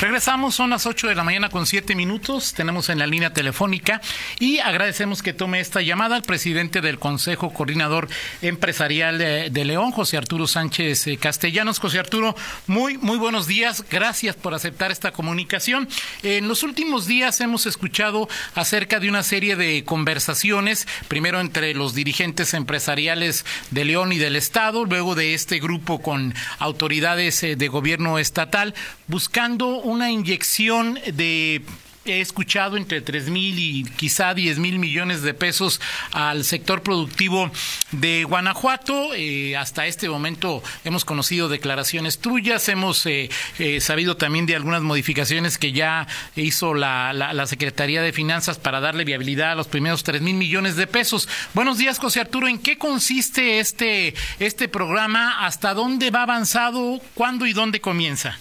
Regresamos, son las 8 de la mañana con 7 minutos. Tenemos en la línea telefónica y agradecemos que tome esta llamada al presidente del Consejo Coordinador Empresarial de, León, José Arturo Sánchez eh, Castellanos. José Arturo, muy, muy buenos días. Gracias por aceptar esta comunicación. En los últimos días hemos escuchado acerca de una serie de conversaciones, primero entre los dirigentes empresariales de León y del Estado, luego de este grupo con autoridades eh, de gobierno estatal, buscando una inyección de he escuchado entre tres mil y quizá diez mil millones de pesos al sector productivo de Guanajuato. Eh, hasta este momento hemos conocido declaraciones tuyas, hemos eh, eh, sabido también de algunas modificaciones que ya hizo la, la, Secretaría de Finanzas para darle viabilidad a los primeros tres mil millones de pesos. Buenos días, José Arturo. ¿En qué consiste este, este programa? ¿Hasta dónde va avanzado? ¿Cuándo y dónde comienza?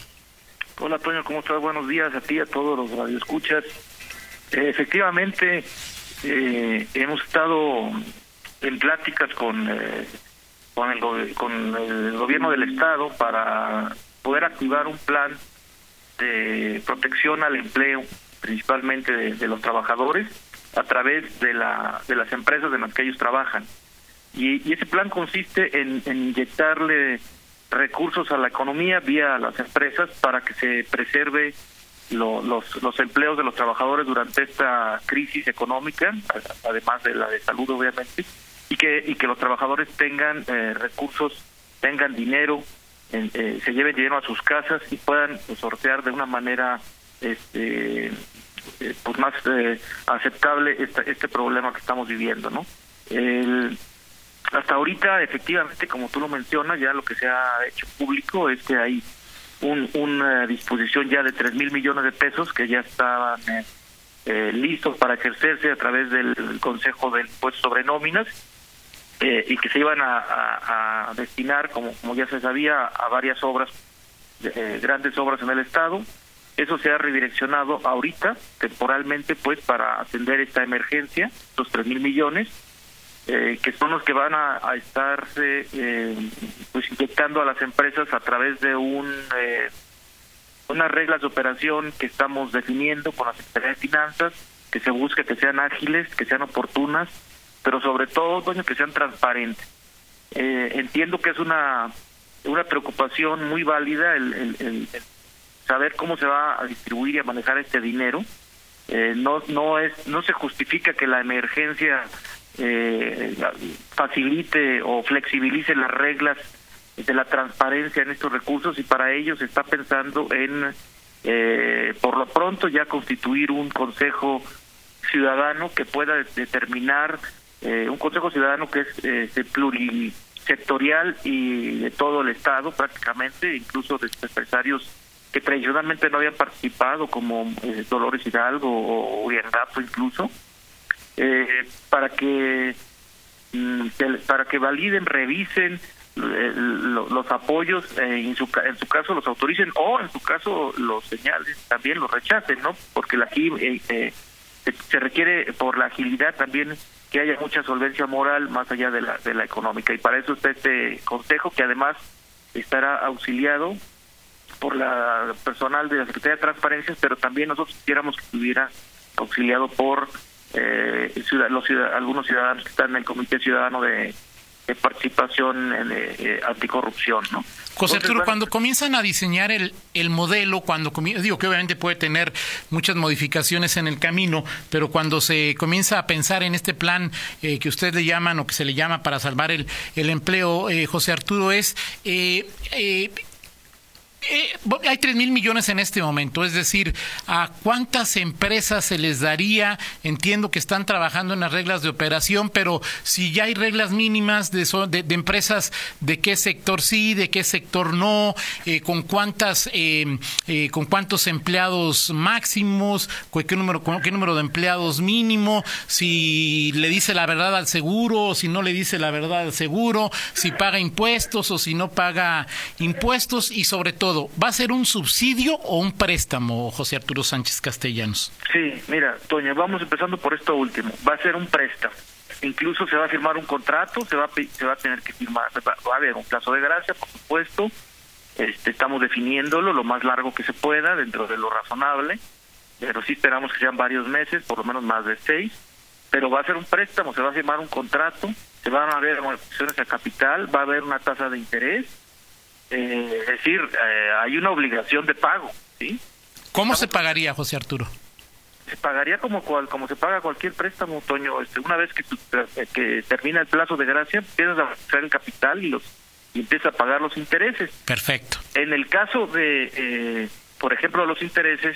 Hola, Toño, ¿cómo estás? Buenos días a ti y a todos los radioescuchas. Eh, efectivamente, eh, hemos estado en pláticas con, eh, con, el, con el gobierno del Estado para poder activar un plan de protección al empleo, principalmente de, los trabajadores, a través de, la, de las empresas en las que ellos trabajan. Y, ese plan consiste en inyectarle recursos a la economía vía las empresas para que se preserve los, los empleos de los trabajadores durante esta crisis económica, además de la de salud obviamente, y que, y que los trabajadores tengan eh, recursos, tengan dinero, eh, se lleven dinero a sus casas y puedan sortear de una manera este eh, pues más aceptable este, este problema que estamos viviendo, ¿no? El, hasta ahorita, efectivamente, como tú lo mencionas, ya lo que se ha hecho público es que hay un, una disposición ya de tres mil millones de pesos que ya estaban eh, eh, listos para ejercerse a través del Consejo del Impuesto sobre Nóminas eh, y que se iban a, destinar, como, como ya se sabía, a varias obras, grandes obras en el Estado. Eso se ha redireccionado ahorita, temporalmente, pues, para atender esta emergencia, los tres mil millones eh, que son los que van a, a estarse eh, pues inyectando a las empresas a través de un eh, unas reglas de operación que estamos definiendo con la Secretaría de Finanzas, que se busque que sean ágiles, que sean oportunas, pero sobre todo, doña, que sean transparentes. Eh, entiendo que es una una preocupación muy válida el, el, saber cómo se va a distribuir y a manejar este dinero. Eh, no no es no se justifica que la emergencia eh, facilite o flexibilice las reglas de la transparencia en estos recursos y para ello se está pensando en, eh, por lo pronto, ya constituir un consejo ciudadano que pueda determinar, eh, un consejo ciudadano que es eh, plurisectorial y de todo el Estado prácticamente, incluso de empresarios que tradicionalmente no habían participado, como eh, Dolores Hidalgo o Uriangato incluso, eh, para que mm, para que validen, revisen eh, los apoyos, eh, en, su, en su caso los autoricen o en su caso los señales, también los rechacen, ¿no? Porque la, eh, se, requiere por la agilidad también que haya mucha solvencia moral más allá de la, de la económica y para eso está este consejo que además estará auxiliado por la personal de la Secretaría de Transparencia, pero también nosotros quisiéramos que estuviera auxiliado por eh, los algunos ciudadanos que están en el Comité Ciudadano de, Participación en, eh, eh, Anticorrupción, ¿no? José Arturo, cuando comienzan a diseñar el, el modelo, cuando digo que obviamente puede tener muchas modificaciones en el camino, pero cuando se comienza a pensar en este plan eh, que ustedes le llaman o que se le llama para salvar el, el empleo, eh, José Arturo, es eh, hay tres mil millones en este momento, es decir, ¿a cuántas empresas se les daría? Entiendo que están trabajando en las reglas de operación, pero si ya hay reglas mínimas de, de, empresas, ¿de qué sector sí, de qué sector no? Eh, ¿Con cuántas, eh, eh, con cuántos empleados máximos? ¿Con qué número, con qué número de empleados mínimo? Si le dice la verdad al seguro, o si no le dice la verdad al seguro, si paga impuestos o si no paga impuestos y sobre todo todo, ¿va a ser un subsidio o un préstamo, José Arturo Sánchez Castellanos? Sí, mira, Toño, vamos empezando por esto último. Va a ser un préstamo. Incluso se va a firmar un contrato, se va a, se va a tener que firmar, va a haber un plazo de gracia, por supuesto. Este, estamos definiéndolo lo más largo que se pueda, dentro de lo razonable, pero sí esperamos que sean varios meses, por lo menos más de seis. Pero va a ser un préstamo, se va a firmar un contrato, se van a haber amortizaciones a capital, va a haber una tasa de interés, eh, es decir, eh, hay una obligación de pago, ¿sí? ¿Cómo se pagaría, José Arturo? Se pagaría como cual, como se paga cualquier préstamo, Toño. Este, una vez que, eh, que termina el plazo de gracia, empiezas a el capital y los y empieza a pagar los intereses. Perfecto. En el caso de, por ejemplo, los intereses,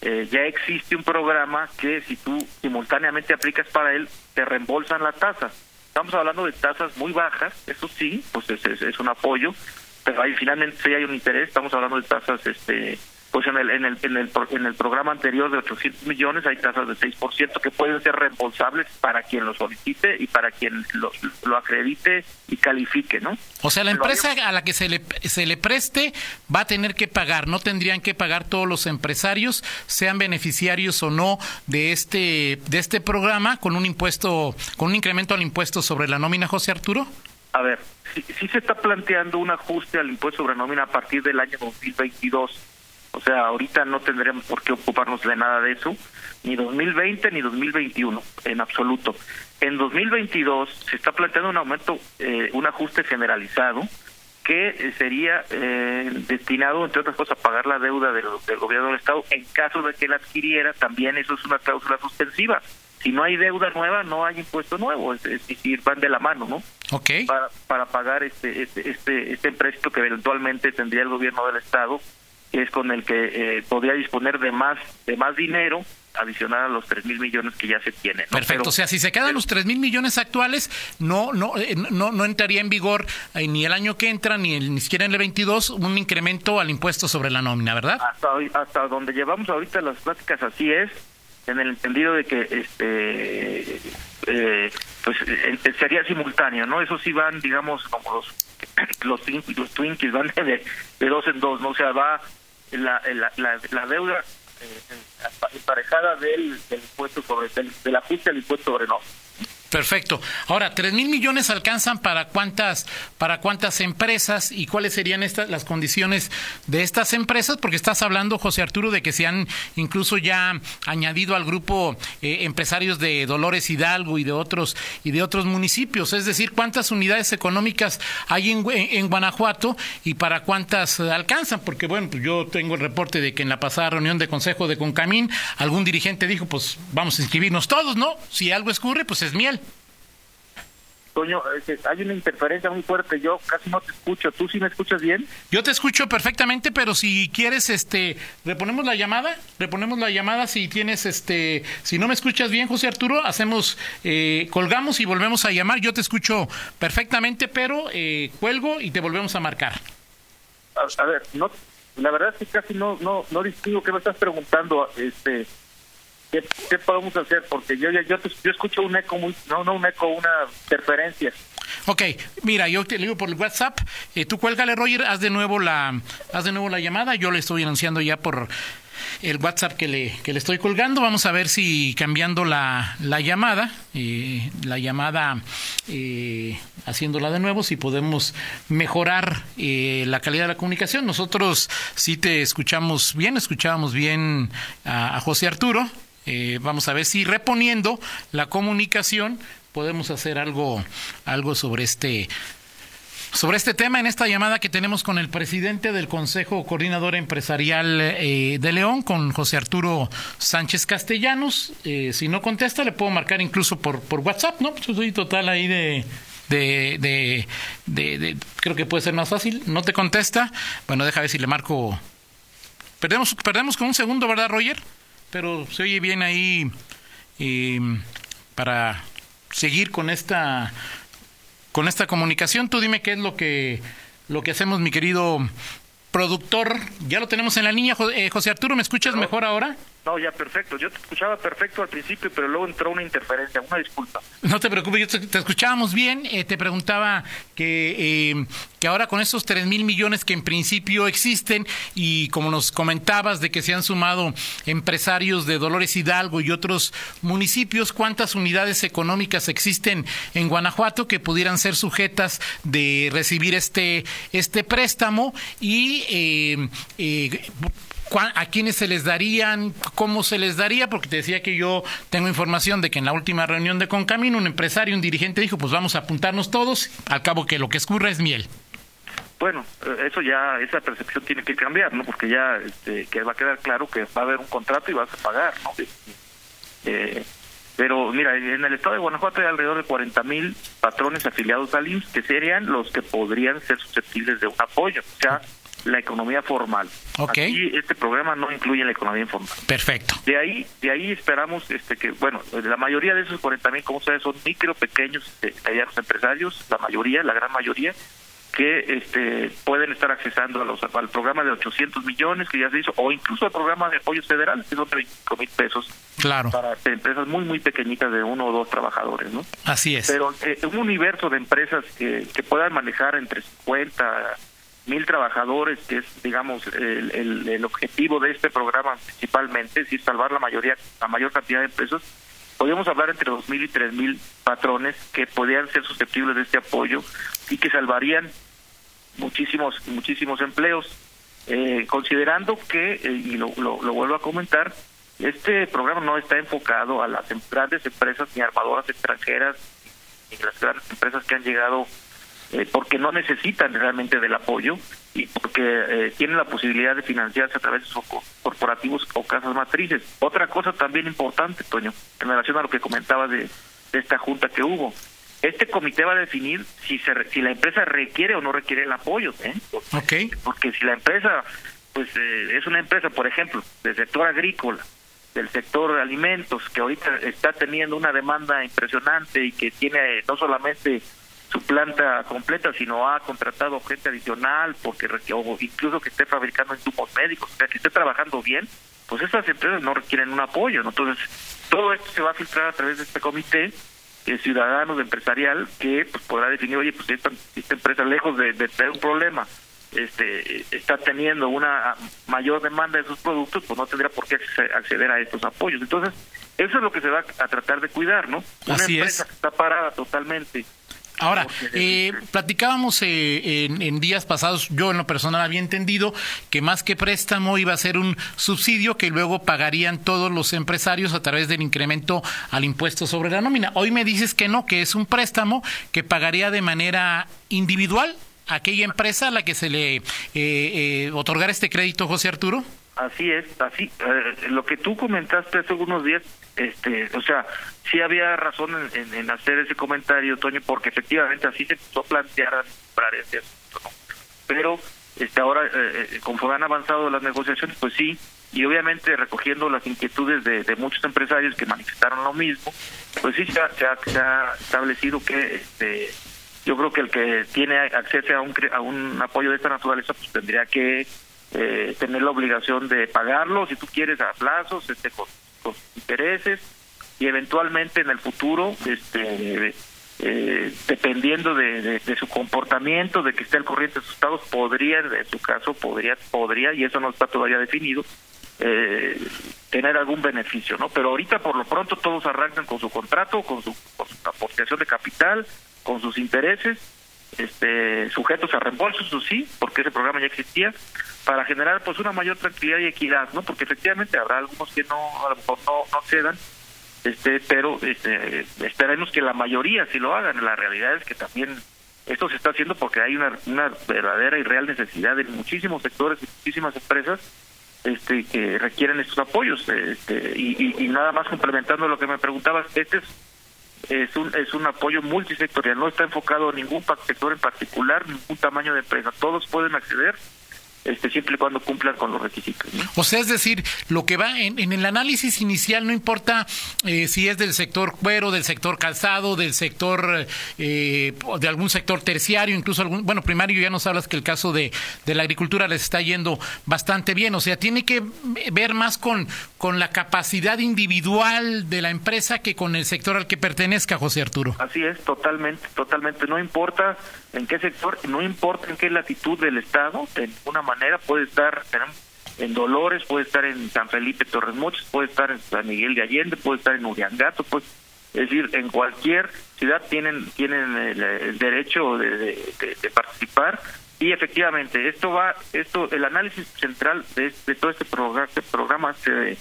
ya existe un programa que si tú simultáneamente aplicas para él, te reembolsan la tasa. Estamos hablando de tasas muy bajas, eso sí, pues es, es un apoyo, pero ahí finalmente sí hay un interés, estamos hablando de tasas este pues en el, en el, en el, en el programa anterior de 800 millones hay tasas de 6% que pueden ser reembolsables para quien lo solicite y para quien lo, lo acredite y califique, ¿no? O sea, la empresa a la que se le, se le preste va a tener que pagar, no tendrían que pagar todos los empresarios, sean beneficiarios o no de este, de este programa con un impuesto, con un incremento al impuesto sobre la nómina, José Arturo. A ver, sí, se está planteando un ajuste al impuesto sobre nómina a partir del año 2022. O sea, ahorita no tendremos por qué ocuparnos de nada de eso, ni 2020 ni 2021, en absoluto. En 2022 se está planteando un aumento, eh, un ajuste generalizado que eh, sería eh, destinado, entre otras cosas, a pagar la deuda del, del gobierno del Estado en caso de que la adquiriera. También eso es una cláusula suspensiva si no hay deuda nueva, no hay impuesto nuevo, es, decir, van de la mano, ¿no? Ok. Para, para pagar este, este, este, este empréstito que eventualmente tendría el gobierno del Estado, que es con el que eh, podría disponer de más, de más dinero adicional a los tres mil millones que ya se tienen. Perfecto, o sea, si se quedan los tres mil millones actuales, no, no, eh, no, no entraría en vigor eh, ni el año que entra, ni, el, ni siquiera en el 22, un incremento al impuesto sobre la nómina, ¿verdad? Hasta, hasta donde llevamos ahorita las pláticas, así es en el entendido de que este eh, pues eh, sería simultáneo no eso sí van digamos como los los, los Twinkies van de, de dos en dos no o sea va la, la, la, deuda eh, emparejada del, del impuesto sobre del, del ajuste al impuesto sobre no Perfecto. Ahora, tres mil millones alcanzan para cuántas, para cuántas empresas y cuáles serían estas las condiciones de estas empresas, porque estás hablando, José Arturo, de que se han incluso ya añadido al grupo eh, empresarios de Dolores Hidalgo y de otros y de otros municipios. Es decir, cuántas unidades económicas hay en, en Guanajuato y para cuántas alcanzan, porque bueno, pues yo tengo el reporte de que en la pasada reunión de consejo de Concamín algún dirigente dijo, pues vamos a inscribirnos todos, ¿no? Si algo escurre, pues es miel. Toño, hay una interferencia muy fuerte, yo casi no te escucho, ¿tú sí me escuchas bien? Yo te escucho perfectamente, pero si quieres, este, reponemos la llamada, reponemos la llamada si tienes, este, si no me escuchas bien, José Arturo, hacemos, eh, colgamos y volvemos a llamar, yo te escucho perfectamente, pero eh, cuelgo y te volvemos a marcar. A, ver, no, la verdad es que casi no, no, no distingo qué me estás preguntando, este, ¿Qué, podemos hacer? Porque yo, yo, yo, escucho un eco muy, no, no un eco, una interferencia. Ok, mira, yo te digo por el WhatsApp, eh, tú cuélgale, Roger, haz de nuevo la, haz de nuevo la llamada, yo le estoy anunciando ya por el WhatsApp que le, que le estoy colgando. Vamos a ver si cambiando la, la llamada, eh, la llamada eh, haciéndola de nuevo, si podemos mejorar eh, la calidad de la comunicación. Nosotros sí te escuchamos bien, escuchábamos bien a José Arturo. Eh, vamos a ver si reponiendo la comunicación podemos hacer algo, algo sobre este sobre este tema en esta llamada que tenemos con el presidente del Consejo Coordinador Empresarial eh, de León, con José Arturo Sánchez Castellanos. Eh, si no contesta, le puedo marcar incluso por, por WhatsApp, ¿no? Pues yo soy total ahí de, de, de, de, creo que puede ser más fácil. No te contesta. Bueno, deja ver si le marco. Perdemos, perdemos con un segundo, ¿verdad, Roger? Pero se oye bien ahí em, para seguir con esta con esta comunicación. Tú dime qué es lo que lo que hacemos, mi querido productor. Ya lo tenemos en la línea, eh, José Arturo. ¿Me escuchas mejor ahora? No, ya perfecto. Yo te escuchaba perfecto al principio, pero luego entró una interferencia. Una disculpa. No te preocupes, yo te, escuchábamos bien. Eh, te preguntaba que, eh, que ahora con esos tres mil millones que en principio existen y como nos comentabas de que se han sumado empresarios de Dolores Hidalgo y otros municipios, ¿cuántas unidades económicas existen en Guanajuato que pudieran ser sujetas de recibir este, este préstamo? Y eh, eh a quiénes se les darían, cómo se les daría, porque te decía que yo tengo información de que en la última reunión de Concamino un empresario, un dirigente dijo, pues vamos a apuntarnos todos, al cabo que lo que escurra es miel. Bueno, eh, eso ya, esa percepción tiene que cambiar, ¿no? Porque ya este, que va a quedar claro que va a haber un contrato y vas a pagar, ¿no? Eh, pero mira, en el estado de Guanajuato hay alrededor de 40 mil patrones afiliados al IMSS que serían los que podrían ser susceptibles de un apoyo. O sea, la economía formal. Okay. Aquí este programa no incluye la economía informal. Perfecto. De ahí, de ahí esperamos este que, bueno, la mayoría de esos 40 mil, como ustedes son micro, pequeños, este, medianos empresarios, la mayoría, la gran mayoría, que este pueden estar accesando a los, al programa de 800 millones que ya se hizo, o incluso al programa de apoyo federal, que son 35 mil pesos. Claro. Para empresas muy, muy pequeñitas de uno o dos trabajadores, ¿no? Así es. Pero eh, un universo de empresas que, que puedan manejar entre 50 mil trabajadores, que es, digamos, el, el, objetivo de este programa principalmente, es salvar la mayoría, la mayor cantidad de empresas, podríamos hablar entre dos mil y tres mil patrones que podrían ser susceptibles de este apoyo y que salvarían muchísimos, muchísimos empleos. Eh, considerando que, eh, y lo, lo, vuelvo a comentar, este programa no está enfocado a las grandes empresas ni armadoras extranjeras ni las grandes empresas que han llegado eh, porque no necesitan realmente del apoyo y porque eh, tienen la posibilidad de financiarse a través de sus corporativos o casas matrices. Otra cosa también importante, Toño, en relación a lo que comentaba de, esta junta que hubo. Este comité va a definir si se, si la empresa requiere o no requiere el apoyo. ¿eh? Porque, porque si la empresa pues eh, es una empresa, por ejemplo, del sector agrícola, del sector de alimentos, que ahorita está teniendo una demanda impresionante y que tiene no solamente su planta completa, sino ha contratado gente adicional, porque o incluso que esté fabricando insumos médicos, o sea, que esté trabajando bien, pues esas empresas no requieren un apoyo. ¿no? Entonces, todo esto se va a filtrar a través de este comité de ciudadanos, de empresarial, que pues, podrá definir, oye, pues esta, esta empresa, lejos de, de tener un problema, este está teniendo una mayor demanda de sus productos, pues no tendría por qué acceder a estos apoyos. Entonces, eso es lo que se va a tratar de cuidar, ¿no? Una empresa que está parada totalmente Ahora, eh, platicábamos eh, en, días pasados, yo en lo personal había entendido que más que préstamo iba a ser un subsidio que luego pagarían todos los empresarios a través del incremento al impuesto sobre la nómina. Hoy me dices que no, que es un préstamo que pagaría de manera individual aquella empresa a la que se le eh, eh otorgara este crédito, José Arturo. Así es, así. lo que tú comentaste hace unos días, este, o sea, sí había razón en, hacer ese comentario, Toño, porque efectivamente así se empezó a plantear este Pero este ahora, eh, eh, conforme han avanzado las negociaciones, pues sí, y obviamente recogiendo las inquietudes de, muchos empresarios que manifestaron lo mismo, pues sí se ha, establecido que este yo creo que el que tiene acceso a un, a un apoyo de esta naturaleza, pues tendría que eh, tener la obligación de pagarlo, si tú quieres, a plazos, este, con intereses, y eventualmente en el futuro, este, eh, dependiendo de, su comportamiento, de que esté al corriente de sus estados, podría, en su caso, podría, podría, y eso no está todavía definido, eh, tener algún beneficio, ¿no? Pero ahorita por lo pronto todos arrancan con su contrato, con su, con su aportación de capital, con sus intereses, este, sujetos a reembolsos, eso sí, porque ese programa ya existía, para generar pues una mayor tranquilidad y equidad, ¿no? Porque efectivamente habrá algunos que no, a lo no, no cedan, este pero este esperemos que la mayoría sí lo hagan la realidad es que también esto se está haciendo porque hay una, una verdadera y real necesidad en muchísimos sectores y muchísimas empresas este que requieren estos apoyos este y, y, nada más complementando lo que me preguntabas este es es un es un apoyo multisectorial no está enfocado a ningún sector en particular ningún tamaño de empresa. Todos pueden acceder este, siempre y cuando cumplan con los requisitos. O sea, es decir, lo que va en, en el análisis inicial no importa eh, si es del sector cuero, del sector calzado, del sector, eh, de algún sector terciario, incluso algún, bueno, primario, ya nos hablas que el caso de, de la agricultura les está yendo bastante bien. O sea, tiene que ver más con, con la capacidad individual de la empresa que con el sector al que pertenezca, José Arturo. Así es, totalmente, totalmente. No importa en qué sector, no importa en qué latitud del Estado, de una manera puede estar en Dolores, puede estar en San Felipe Torres Mochis, puede estar en San Miguel de Allende, puede estar en Uriangato, pues es decir, en cualquier ciudad tienen tienen el, derecho de, participar. Y efectivamente esto va esto el análisis central de, todo este programa, este programa se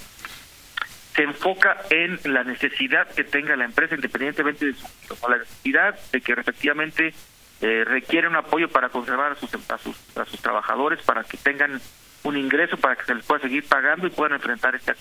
se enfoca en la necesidad que tenga la empresa independientemente de su necesidad de que efectivamente eh, requiere un apoyo para conservar a sus, a sus, a sus trabajadores, para que tengan un ingreso, para que se les pueda seguir pagando y puedan enfrentar esta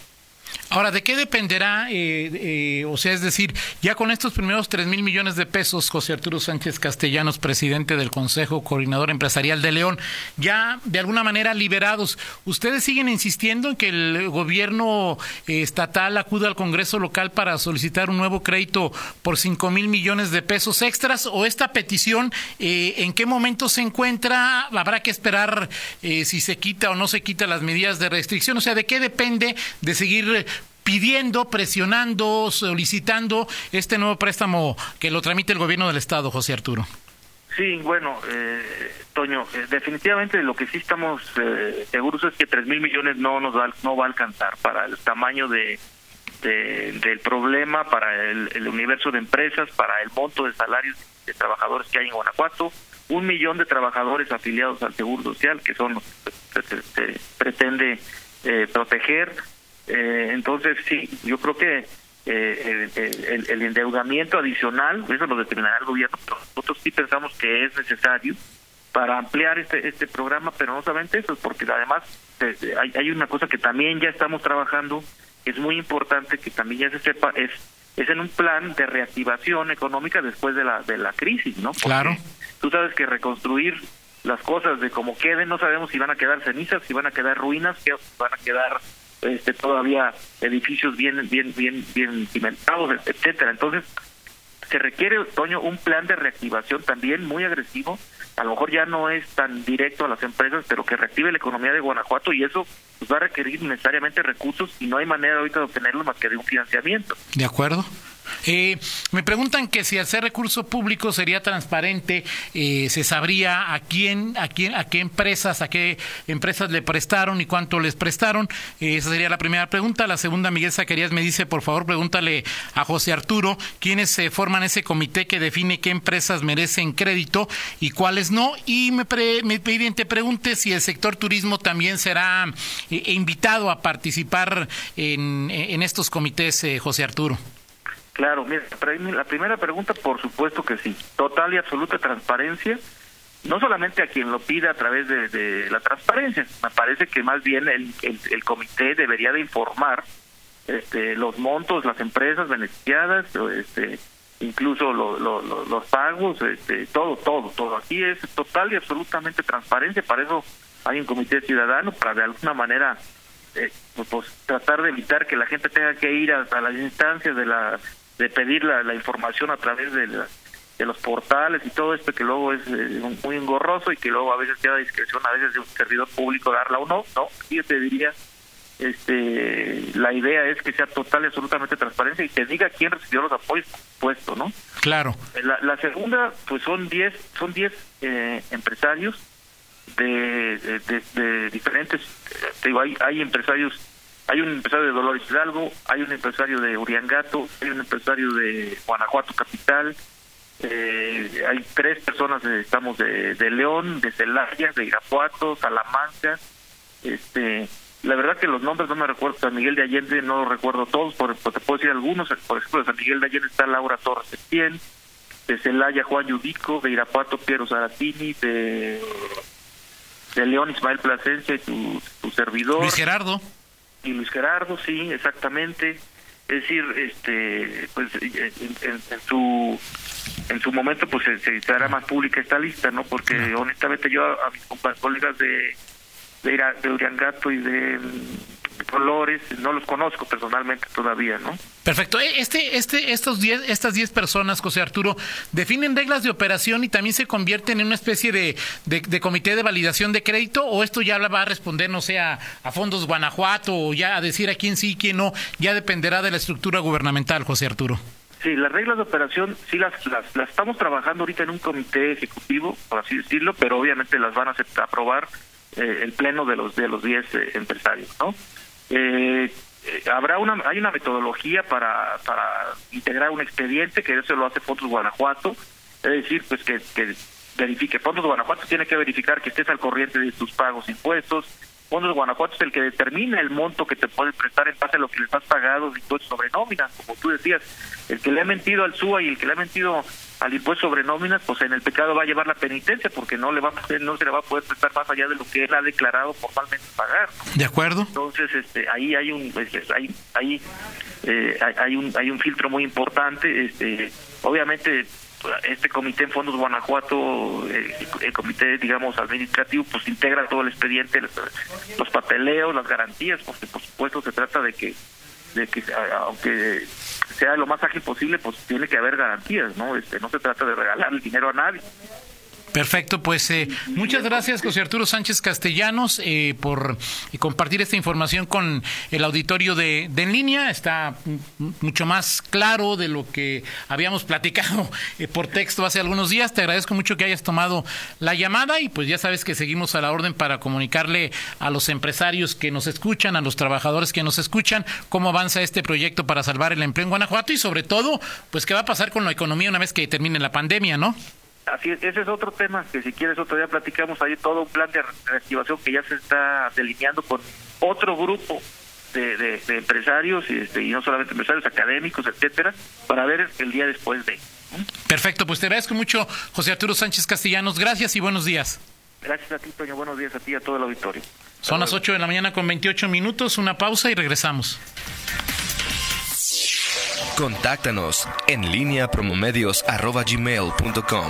Ahora, ¿de qué dependerá? Eh, eh, o sea, es decir, ya con estos primeros tres mil millones de pesos, José Arturo Sánchez Castellanos, presidente del Consejo Coordinador Empresarial de León, ya de alguna manera liberados, ¿ustedes siguen insistiendo en que el gobierno eh, estatal acuda al Congreso local para solicitar un nuevo crédito por cinco mil millones de pesos extras? ¿O esta petición en qué momento se encuentra? ¿Habrá que esperar si se quita o no se quita las medidas de restricción? O sea, ¿de qué depende de seguir pidiendo, presionando, solicitando este nuevo préstamo que lo tramite el gobierno del Estado, José Arturo. Sí, bueno, eh, Toño, eh, definitivamente lo que sí estamos eh, seguros es que tres mil millones no nos va, no va a alcanzar para el tamaño de, del problema, para el, universo de empresas, para el monto de salarios de trabajadores que hay en Guanajuato, un millón de trabajadores afiliados al Seguro Social, que son los que se pretende proteger, eh, entonces, sí, yo creo que eh, el, endeudamiento adicional, eso lo determinará el gobierno, pero nosotros sí pensamos que es necesario para ampliar este este programa, pero no solamente eso, porque además eh, hay, hay una cosa que también ya estamos trabajando, es muy importante que también ya se sepa, es es en un plan de reactivación económica después de la de la crisis, ¿no? claro. Tú sabes que reconstruir las cosas de como queden, no sabemos si van a quedar cenizas, si van a quedar ruinas, si van a quedar este, todavía edificios bien bien bien bien cimentados, etcétera. Entonces, se requiere, Toño, un plan de reactivación también muy agresivo. A lo mejor ya no es tan directo a las empresas, pero que reactive la economía de Guanajuato y eso pues, va a requerir necesariamente recursos y no hay manera ahorita de obtenerlos más que de un financiamiento. De acuerdo. Eh, me preguntan que si ser recurso público sería transparente, eh, se sabría a quién, a quién, a qué empresas, a qué empresas le prestaron y cuánto les prestaron. Eh, esa sería la primera pregunta. La segunda, Miguel Zacarías me dice, por favor, pregúntale a José Arturo quiénes se forman ese comité que define qué empresas merecen crédito y cuáles no. Y me, me piden, te pregunte si el sector turismo también será invitado a participar en, en estos comités, José Arturo. Claro, mira, la primera pregunta, por supuesto que sí. Total y absoluta transparencia, no solamente a quien lo pida a través de, la transparencia, me parece que más bien el, el, comité debería de informar este, los montos, las empresas beneficiadas, este, incluso los pagos, este, todo, todo, todo. Aquí es total y absolutamente transparencia, para eso hay un comité ciudadano, para de alguna manera eh, pues, tratar de evitar que la gente tenga que ir a las instancias de la de pedir la, la información a través de, de los portales y todo esto que luego es eh, muy engorroso y que luego a veces queda discreción a veces de un servidor público darla o no, no, yo te diría, este, la idea es que sea total y absolutamente transparencia y te diga quién recibió los apoyos puesto, ¿no? Claro. La, la segunda, pues son 10 son diez eh, empresarios de, de, de, diferentes, te digo, hay, hay empresarios hay un empresario de Dolores Hidalgo, hay un empresario de Uriangato, hay un empresario de Guanajuato Capital, eh, hay tres personas, estamos de, León, de Celaya, de Irapuato, Salamanca, este la verdad que los nombres no me recuerdo, San Miguel de Allende no los recuerdo todos, por, te puedo decir algunos, por ejemplo de San Miguel de Allende está Laura Torres Etienne, de Celaya Juan Yudico, de Irapuato Piero Zaratini, de, de León Ismael Plasencia y tu, tu servidor. Luis Gerardo y Luis Gerardo, sí, exactamente. Es decir, este, pues en, su en su momento pues se, se, hará más pública esta lista, ¿no? Porque honestamente yo a, mis colegas de de, de Uriangato y de Colores, no los conozco personalmente todavía, ¿no? Perfecto. E, este, este, estos diez, estas 10 personas, José Arturo, definen reglas de operación y también se convierten en una especie de, de, comité de validación de crédito, o esto ya va a responder, no sé, a, fondos Guanajuato, o ya a decir a quién sí y quién no, ya dependerá de la estructura gubernamental, José Arturo. Sí, las reglas de operación sí las, las, las estamos trabajando ahorita en un comité ejecutivo, por así decirlo, pero obviamente las van a aprobar eh, el pleno de los de los 10 eh, empresarios, ¿no? Eh, habrá una hay una metodología para para integrar un expediente que eso lo hace Fondos Guanajuato. Es decir pues que, que verifique. Fondos Guanajuato tiene que verificar que estés al corriente de tus pagos impuestos. Fondos Guanajuato es el que determina el monto que te puede prestar en base a lo que les has pagado impuestos sobre nómina como tú decías. El que le ha mentido al SUA y el que le ha mentido al impuesto sobre nóminas, pues en el pecado va a llevar la penitencia porque no le va a, no se le va a poder prestar más allá de lo que él ha declarado formalmente pagar. De acuerdo. Entonces, este, ahí hay un, pues, ahí eh, hay un, hay un filtro muy importante. Este, obviamente, este comité en fondos Guanajuato, el, comité, digamos, administrativo, pues integra todo el expediente, los papeleos, las garantías, porque por supuesto se trata de que, de que aunque sea lo más ágil posible, pues tiene que haber garantías, ¿no? Este, no se trata de regalar el dinero a nadie. Perfecto, pues eh, muchas gracias José Arturo Sánchez Castellanos eh, por compartir esta información con el auditorio de, En Línea. Está mucho más claro de lo que habíamos platicado eh, por texto hace algunos días. Te agradezco mucho que hayas tomado la llamada y pues ya sabes que seguimos a la orden para comunicarle a los empresarios que nos escuchan, a los trabajadores que nos escuchan, cómo avanza este proyecto para salvar el empleo en Guanajuato y sobre todo, pues qué va a pasar con la economía una vez que termine la pandemia, ¿no? Así ese es otro tema que si quieres otro día platicamos. Hay todo un plan de reactivación que ya se está delineando con otro grupo de, empresarios y, este, y no solamente empresarios académicos, etcétera, para ver el día después de. Perfecto, pues te agradezco mucho, José Arturo Sánchez Castellanos. Gracias y buenos días. Gracias a ti, Toño. Buenos días a ti y a todo el auditorio. Son las 8 de la mañana con 28 minutos. Una pausa y regresamos. Contáctanos en línea promomedios.com